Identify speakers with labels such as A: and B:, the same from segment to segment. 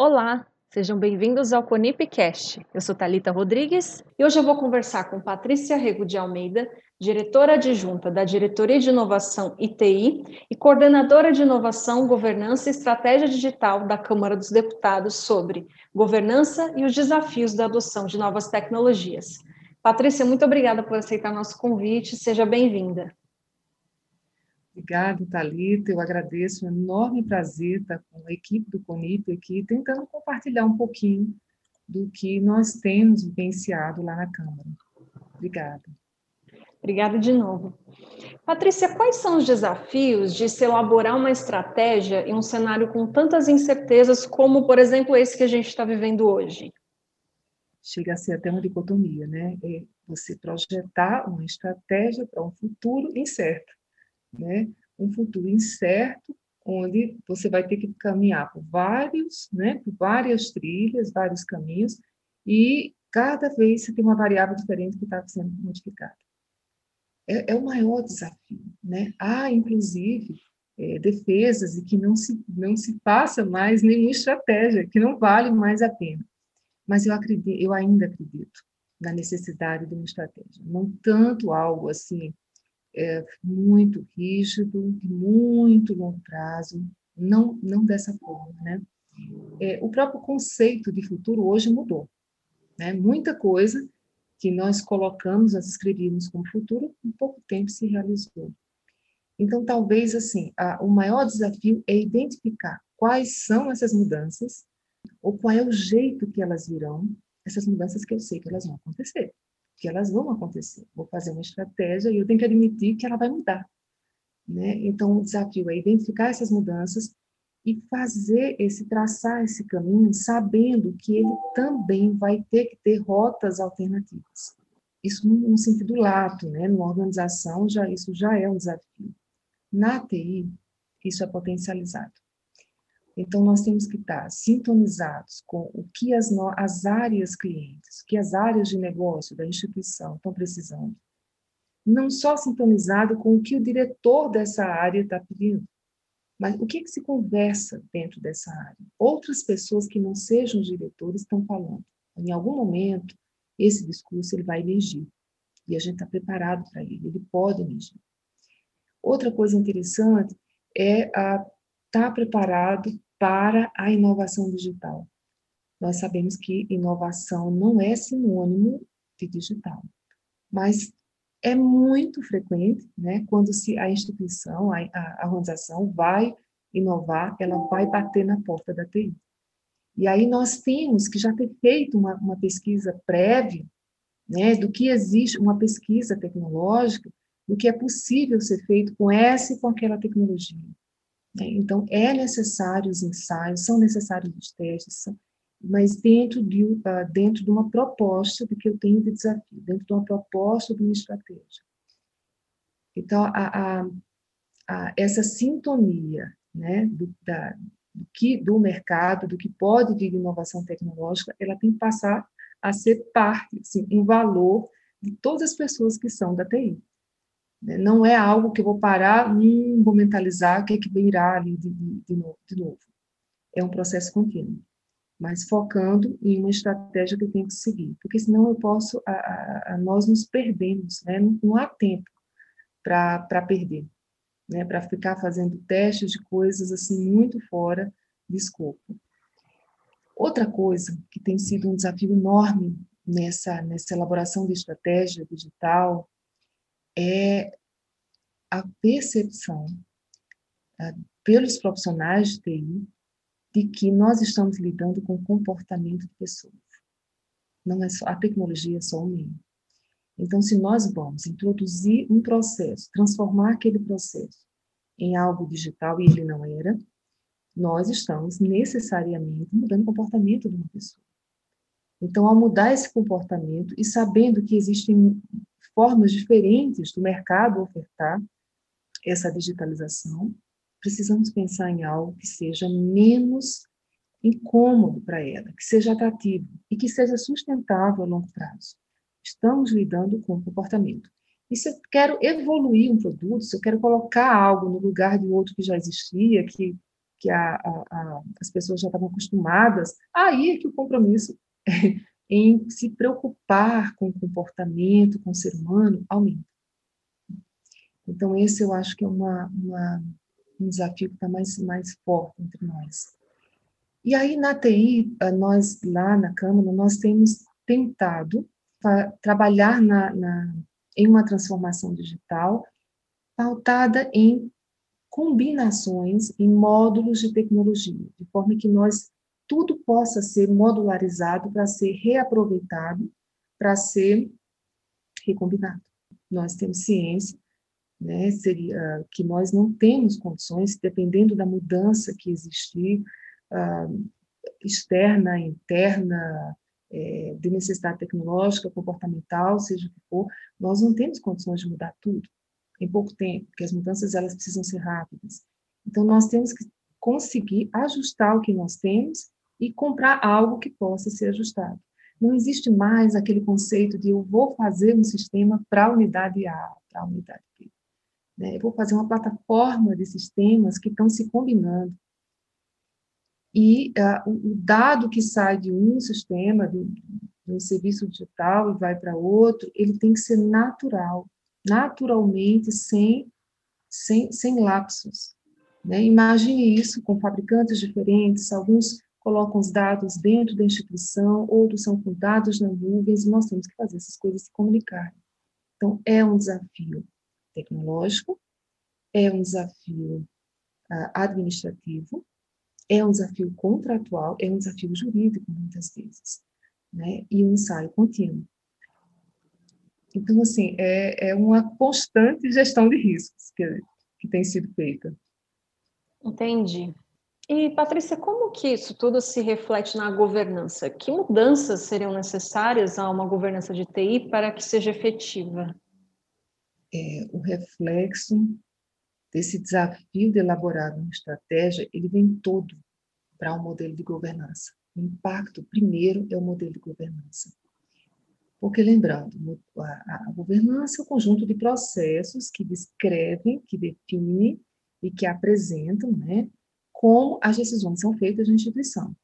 A: Olá, sejam bem-vindos ao Conipcast. Eu sou Talita Rodrigues e hoje eu vou conversar com Patrícia Rego de Almeida, diretora adjunta da Diretoria de Inovação ITI e coordenadora de Inovação, Governança e Estratégia Digital da Câmara dos Deputados sobre governança e os desafios da adoção de novas tecnologias. Patrícia, muito obrigada por aceitar nosso convite. Seja bem-vinda.
B: Obrigada, Thalita. Eu agradeço. É um enorme prazer estar com a equipe do CONIP aqui, tentando compartilhar um pouquinho do que nós temos vivenciado lá na Câmara. Obrigada.
A: Obrigada de novo. Patrícia, quais são os desafios de se elaborar uma estratégia em um cenário com tantas incertezas como, por exemplo, esse que a gente está vivendo hoje?
B: Chega a ser até uma dicotomia, né? É você projetar uma estratégia para um futuro incerto né? Um futuro incerto, onde você vai ter que caminhar por vários, né? Por várias trilhas, vários caminhos, e cada vez você tem uma variável diferente que está sendo modificada. É, é, o maior desafio, né? Há, inclusive, é, defesas e que não se não se faça mais nenhuma estratégia, que não vale mais a pena. Mas eu acredito, eu ainda acredito na necessidade de uma estratégia, não tanto algo assim é, muito rígido, de muito longo prazo, não, não dessa forma, né? É, o próprio conceito de futuro hoje mudou, né? Muita coisa que nós colocamos, nós escrevíamos como futuro, em pouco tempo se realizou. Então, talvez, assim, a, o maior desafio é identificar quais são essas mudanças, ou qual é o jeito que elas virão, essas mudanças que eu sei que elas vão acontecer que elas vão acontecer. Vou fazer uma estratégia e eu tenho que admitir que ela vai mudar. Né? Então, o desafio é identificar essas mudanças e fazer esse, traçar esse caminho, sabendo que ele também vai ter que ter rotas alternativas. Isso num, sentido lato, né? Numa organização, já, isso já é um desafio. Na TI, isso é potencializado. Então, nós temos que estar sintonizados com o que as, as áreas clientes, que as áreas de negócio da instituição estão precisando. Não só sintonizado com o que o diretor dessa área está pedindo, mas o que, que se conversa dentro dessa área? Outras pessoas que não sejam diretores estão falando. Em algum momento, esse discurso ele vai emergir. E a gente está preparado para ele, ele pode emergir. Outra coisa interessante é estar tá preparado para a inovação digital. Nós sabemos que inovação não é sinônimo de digital, mas é muito frequente, né, quando se a instituição, a, a organização vai inovar, ela vai bater na porta da TI. E aí nós temos que já ter feito uma, uma pesquisa prévia, né, do que existe, uma pesquisa tecnológica, do que é possível ser feito com essa e com aquela tecnologia. Né? Então, é necessário os ensaios, são necessários os testes, mas dentro de, uh, dentro de uma proposta do que eu tenho de desafio, dentro de uma proposta de uma estratégia. Então, a, a, a, essa sintonia né, do, da, do, que, do mercado, do que pode vir de inovação tecnológica, ela tem que passar a ser parte, assim, um valor de todas as pessoas que são da TI. Né? Não é algo que eu vou parar, hum, vou mentalizar o que é que virá ali de, de, novo, de novo. É um processo contínuo, mas focando em uma estratégia que eu tenho que seguir, porque senão eu posso, a, a, a nós nos perdemos, né? não, não há tempo para perder, né? para ficar fazendo testes de coisas assim muito fora de escopo. Outra coisa que tem sido um desafio enorme nessa, nessa elaboração de estratégia digital, é a percepção uh, pelos profissionais de TI de que nós estamos lidando com o comportamento de pessoas. Não é só a tecnologia é só um meio. Então, se nós vamos introduzir um processo, transformar aquele processo em algo digital e ele não era, nós estamos necessariamente mudando o comportamento de uma pessoa. Então, ao mudar esse comportamento e sabendo que existem formas diferentes do mercado ofertar essa digitalização, precisamos pensar em algo que seja menos incômodo para ela, que seja atrativo e que seja sustentável a longo prazo. Estamos lidando com o comportamento. E se eu quero evoluir um produto, se eu quero colocar algo no lugar de outro que já existia, que que a, a, a, as pessoas já estavam acostumadas, aí é que o compromisso em se preocupar com o comportamento, com o ser humano, aumenta. Então, esse eu acho que é uma, uma um desafio que está mais, mais forte entre nós. E aí, na TI, nós lá na Câmara, nós temos tentado trabalhar na, na, em uma transformação digital pautada em combinações, em módulos de tecnologia, de forma que nós tudo possa ser modularizado para ser reaproveitado, para ser recombinado. Nós temos ciência né, seria que nós não temos condições, dependendo da mudança que existir, uh, externa, interna, é, de necessidade tecnológica, comportamental, seja o que for, nós não temos condições de mudar tudo em pouco tempo, porque as mudanças elas precisam ser rápidas. Então nós temos que conseguir ajustar o que nós temos e comprar algo que possa ser ajustado. Não existe mais aquele conceito de eu vou fazer um sistema para a unidade A, para a unidade B. Né? Eu vou fazer uma plataforma de sistemas que estão se combinando. E uh, o dado que sai de um sistema, de, de um serviço digital e vai para outro, ele tem que ser natural, naturalmente, sem, sem, sem lapsos. Né? Imagine isso com fabricantes diferentes, alguns colocam os dados dentro da instituição, outros são com dados na nuvem, e nós temos que fazer essas coisas se comunicarem. Então, é um desafio tecnológico, é um desafio uh, administrativo, é um desafio contratual, é um desafio jurídico, muitas vezes, né? e um ensaio contínuo. Então, assim, é, é uma constante gestão de riscos que, que tem sido feita.
A: Entendi. E, Patrícia, como que isso tudo se reflete na governança? Que mudanças seriam necessárias a uma governança de TI para que seja efetiva?
B: é, o reflexo desse desafio de elaborar uma estratégia, ele vem todo para um modelo de governança. O impacto, primeiro, é o modelo de governança. Porque, lembrando, a, a governança é o um conjunto de processos que descrevem, que definem e que apresentam né, como as decisões são feitas na instituição.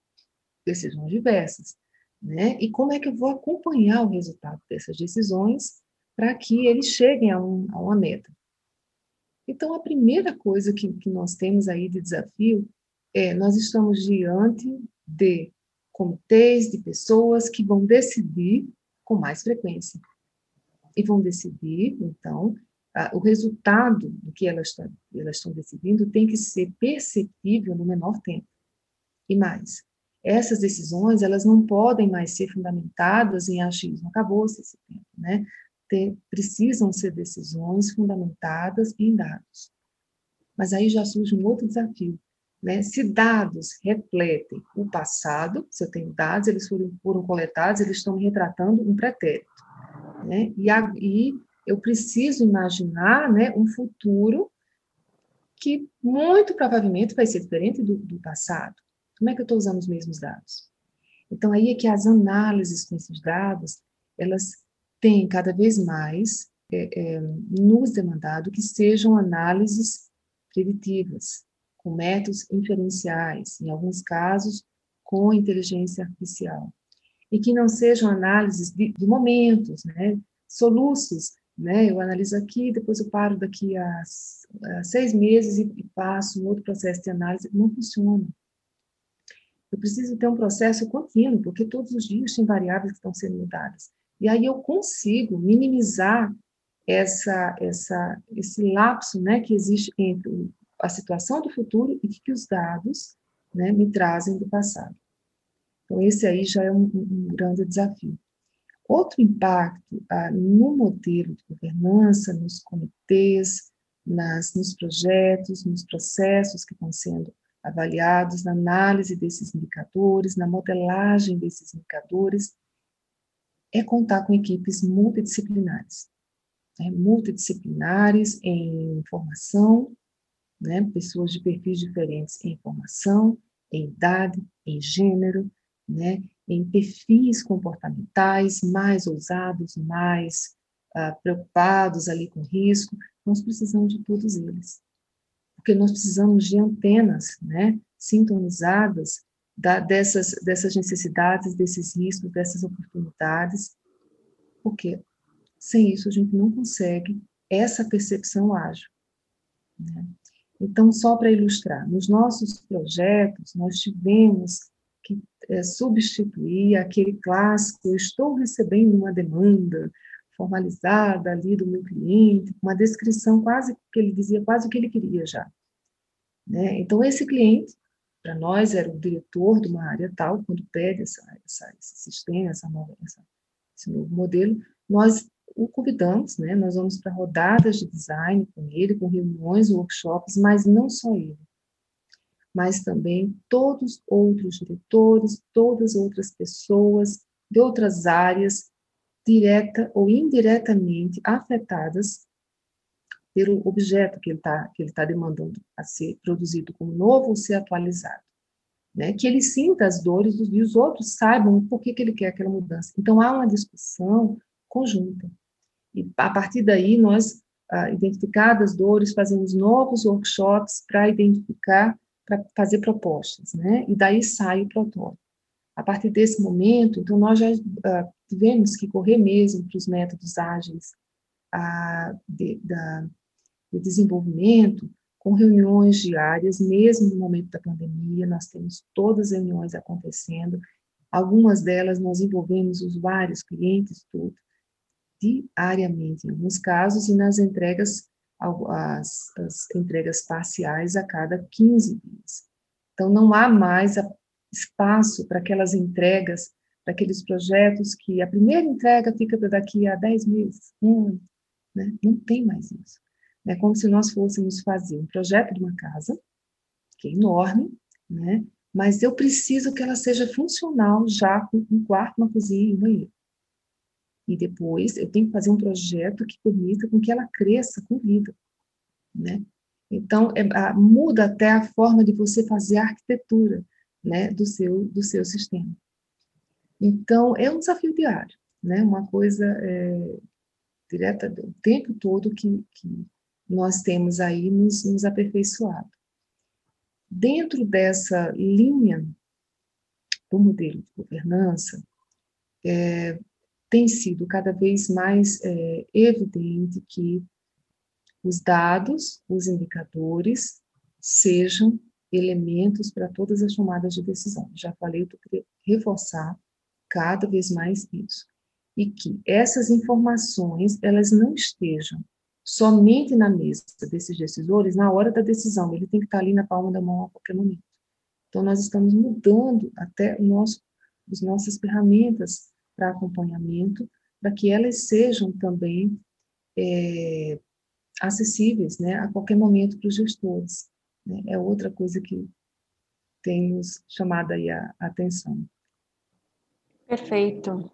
B: Decisões diversas. Né? E como é que eu vou acompanhar o resultado dessas decisões para que eles cheguem a, um, a, uma meta. Então, a primeira coisa que, que nós temos aí de desafio é nós estamos diante de comitês, de pessoas que vão decidir com mais frequência. E vão decidir, então, o resultado do que elas, tá, elas estão decidindo tem que ser perceptível no menor tempo. E mais, essas decisões elas não podem mais ser fundamentadas em achismo, acabou-se esse tempo, né? ter, precisam ser decisões fundamentadas em dados. Mas aí já surge um outro desafio. Né? Se dados refletem o passado, se eu tenho dados, eles foram, foram coletados, eles estão retratando um pretérito. Né? E, a, e eu preciso imaginar né, um futuro que muito provavelmente vai ser diferente do, do passado. Como é que eu estou usando os mesmos dados? Então, aí é que as análises com esses dados, elas tem cada vez mais é, é, nos demandado que sejam análises preditivas, com métodos inferenciais, em alguns casos, com inteligência artificial. E que não sejam análises de, de momentos, né? soluços. Né? Eu analiso aqui, depois eu paro daqui a, seis meses e, e passo um outro processo de análise. Não funciona. Eu preciso ter um processo contínuo, porque todos os dias tem variáveis que estão sendo mudadas. E aí eu consigo minimizar essa, essa, esse lapso né, que existe entre a situação do futuro e que os dados né, me trazem do passado. Então, esse aí já é um, um grande desafio. Outro impacto ah, no modelo de governança, nos comitês, nas, nos projetos, nos processos que estão sendo avaliados, na análise desses indicadores, na modelagem desses indicadores, é contar com equipes multidisciplinares. Né? Multidisciplinares em formação, né? pessoas de perfis diferentes em formação, em idade, em gênero, né? em perfis comportamentais mais ousados, mais uh, preocupados ali com risco. Nós precisamos de todos eles. porque nós precisamos de antenas, né, sintonizadas da, dessas, dessas necessidades, desses riscos, dessas oportunidades, porque sem isso a gente não consegue essa percepção ágil. Né? Então, só para ilustrar, nos nossos projetos, nós tivemos que é, substituir aquele clássico, estou recebendo uma demanda formalizada ali do meu cliente, uma descrição quase que ele dizia quase o que ele queria já. Né? Então, esse cliente, para nós, era o diretor de uma área tal, quando pede essa, essa, esse sistema, essa nova, essa, esse novo modelo, nós o convidamos, né? Nós vamos para rodadas de design com ele, com reuniões, workshops, mas não só ele, mas também todos outros diretores, todas outras pessoas de outras áreas, direta ou indiretamente afetadas pelo objeto que ele está que ele tá demandando a ser produzido como novo ou ser atualizado. Né, que ele sinta as dores e os outros saibam por que, que ele quer aquela mudança. Então, há uma discussão conjunta. E a partir daí, nós, ah, identificadas dores, fazemos novos workshops para identificar, para fazer propostas, né? E daí sai o protótipo. A partir desse momento, então, nós já ah, tivemos que correr mesmo para os métodos ágeis ah, de, da, de desenvolvimento, com reuniões diárias, mesmo no momento da pandemia, nós temos todas as reuniões acontecendo, algumas delas nós envolvemos usuários, clientes, tudo, diariamente, em alguns casos, e nas entregas, as, as entregas parciais a cada 15 dias. Então, não há mais espaço para aquelas entregas, para aqueles projetos que a primeira entrega fica daqui a 10 meses, um ano, né? não tem mais isso. É como se nós fôssemos fazer um projeto de uma casa, que é enorme, né? mas eu preciso que ela seja funcional já com um quarto, uma cozinha e um banheiro. E depois eu tenho que fazer um projeto que permita com que ela cresça com vida, né? Então, é, a, muda até a forma de você fazer a arquitetura, né, do seu, do seu sistema. Então, é um desafio diário, né? Uma coisa é, direta, o tempo todo que, que nós temos aí nos, nos aperfeiçoado. Dentro dessa linha do modelo de governança, é, tem sido cada vez mais é, evidente que os dados, os indicadores, sejam elementos para todas as tomadas de decisão. Já falei, eu queria reforçar cada vez mais isso. E que essas informações, elas não estejam somente na mesa desses decisores na hora da decisão, ele tem que estar ali na palma da mão a qualquer momento. Então, nós estamos mudando até nosso, as nossas ferramentas para acompanhamento, para que elas sejam também é, acessíveis né, a qualquer momento para os gestores. Né? É outra coisa que tem nos chamado aí a, a atenção.
A: Perfeito.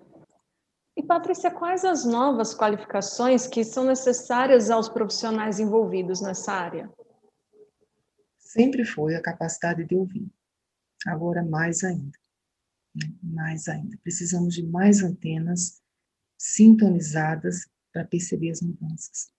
A: E, Patrícia, quais as novas qualificações que são necessárias aos profissionais envolvidos nessa área?
B: Sempre foi a capacidade de ouvir, agora mais ainda mais ainda. Precisamos de mais antenas sintonizadas para perceber as mudanças.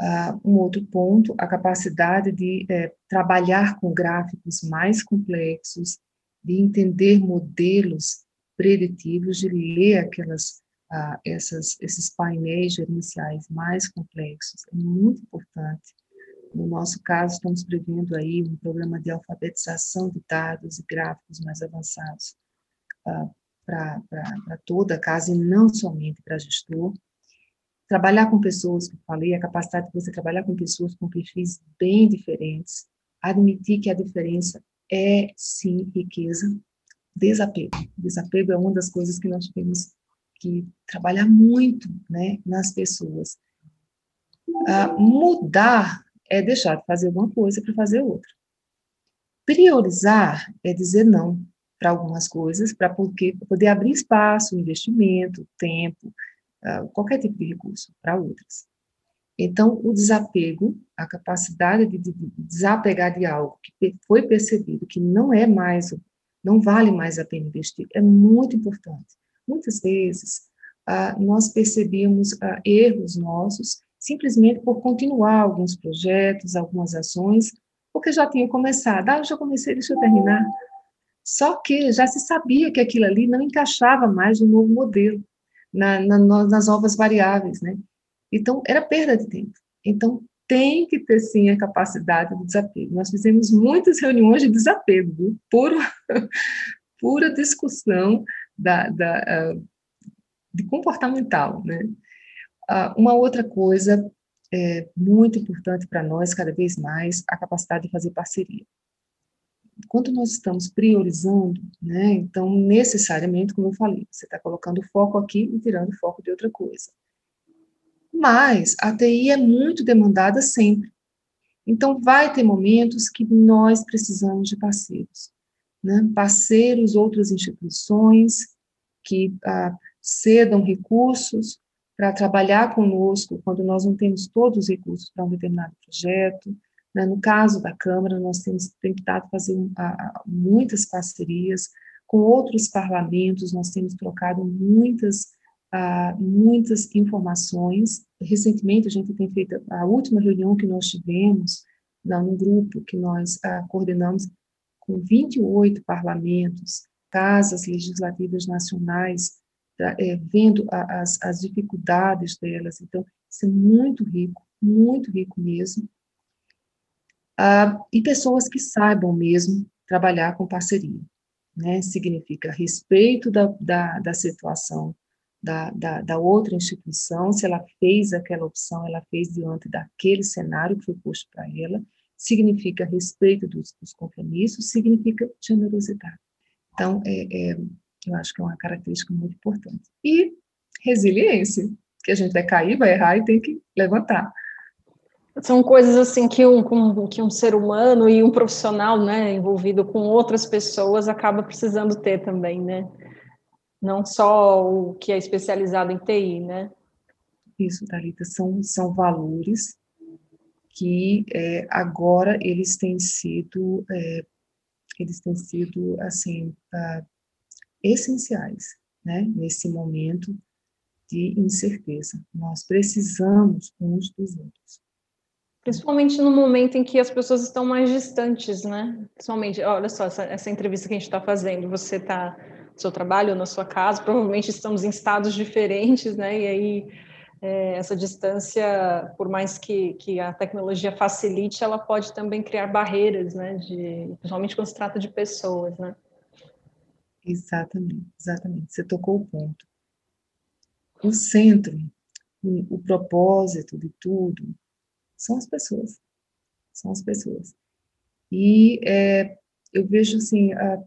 B: Uh, um outro ponto, a capacidade de é, trabalhar com gráficos mais complexos, de entender modelos preditivos, de ler aquelas, uh, essas, esses painéis gerenciais mais complexos, é muito importante no nosso caso, estamos prevendo aí um programa de alfabetização de dados e gráficos mais avançados uh, para toda a casa e não somente para gestor. Trabalhar com pessoas, que eu falei, a capacidade de você trabalhar com pessoas com perfis bem diferentes, admitir que a diferença é, sim, riqueza. Desapego. Desapego é uma das coisas que nós temos que trabalhar muito né, nas pessoas. Uh, mudar é deixar de fazer alguma coisa para fazer outra. Priorizar é dizer não para algumas coisas, para poder abrir espaço, investimento, tempo, uh, qualquer tipo de recurso para outras. Então, o desapego, a capacidade de, de, de desapegar de algo que foi percebido que não é mais, não vale mais a pena investir, é muito importante. Muitas vezes, uh, nós percebemos uh, erros nossos simplesmente por continuar alguns projetos, algumas ações, porque já tinha começado. Ah, já comecei, deixa eu terminar. Só que já se sabia que aquilo ali não encaixava mais no novo modelo, na, na, nas novas variáveis, né? Então, era perda de tempo. Então, tem que ter, sim, a capacidade do desapego. Nós fizemos muitas reuniões de desapego, viu? Puro, pura discussão da, da, uh, de comportamental, né? Uh, uma outra coisa é muito importante para nós, cada vez mais, a capacidade de fazer parceria. Quando nós estamos priorizando, né, então, necessariamente, como eu falei, você está colocando foco aqui e tirando foco de outra coisa. Mas a TI é muito demandada sempre. Então, vai ter momentos que nós precisamos de parceiros. Né? Parceiros, outras instituições que ah, cedam recursos para trabalhar conosco quando nós não temos todos os recursos para um determinado projeto. Né? No caso da Câmara, nós temos tentado fazer ah, muitas parcerias com outros parlamentos, nós temos trocado muitas uh, muitas informações. Recentemente, a gente tem feito a última reunião que nós tivemos, num grupo que nós uh, coordenamos com 28 parlamentos, casas legislativas nacionais, é, vendo a, as, as dificuldades delas. Então, isso é muito rico, muito rico mesmo. Uh, e pessoas que saibam mesmo trabalhar com parceria. Né? Significa respeito da, da, da situação da, da, da, outra instituição, se ela fez aquela opção, ela fez diante daquele cenário que foi posto para ela, significa respeito dos, dos, compromissos, significa generosidade. Então, é, é, eu acho que é uma característica muito importante. E resiliência, que a gente vai cair, vai errar e tem que levantar.
A: São coisas assim que um, que um ser humano e um profissional, né, envolvido com outras pessoas, acaba precisando ter também, né? não só o que é especializado em TI, né?
B: Isso, Thalita, são, são valores que é, agora eles têm sido, é, eles têm sido, assim, uh, essenciais, né, nesse momento de incerteza. Nós precisamos uns dos outros.
A: Principalmente no momento em que as pessoas estão mais distantes, né? Principalmente, olha só, essa, essa entrevista que a gente está fazendo, você está seu trabalho na sua casa, provavelmente estamos em estados diferentes, né? E aí é, essa distância, por mais que, que a tecnologia facilite, ela pode também criar barreiras, né? De, principalmente quando se trata de pessoas, né?
B: Exatamente, exatamente. Você tocou o ponto. O centro, o, propósito de tudo são as pessoas. São as pessoas. E é, eu vejo assim, a,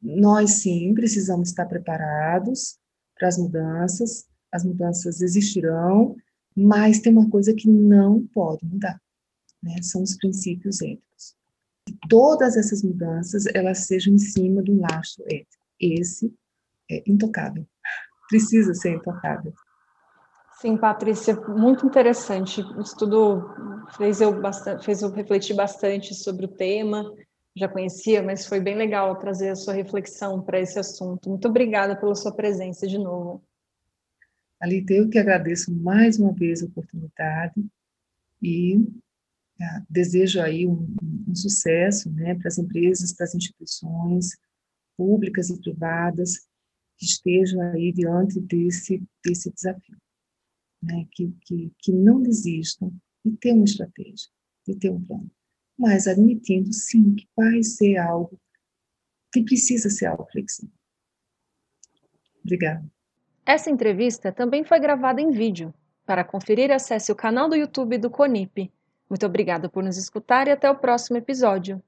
B: nós sim precisamos estar preparados para as mudanças, as mudanças existirão, mas tem uma coisa que não pode mudar, né? São os princípios éticos. Todas essas mudanças, elas sejam em cima do laço ético. Esse é intocável, precisa ser intocável.
A: Sim, Patrícia, muito interessante. O estudo fez eu, bastante, fez eu refletir bastante sobre o tema já conhecia, mas foi bem legal trazer a sua reflexão para esse assunto. Muito obrigada pela sua presença de novo.
B: Alita, eu que agradeço mais uma vez a oportunidade e ah, desejo aí um, um sucesso né, para as empresas, para as instituições públicas e privadas que estejam aí diante desse, desse desafio. Né, que, que, que não desistam de ter uma estratégia, de ter um plano mas admitindo sim que vai ser algo que precisa ser algo flexível. Obrigada.
A: Essa entrevista também foi gravada em vídeo. Para conferir, acesse o canal do YouTube do CONIP. Muito obrigada por nos escutar e até o próximo episódio.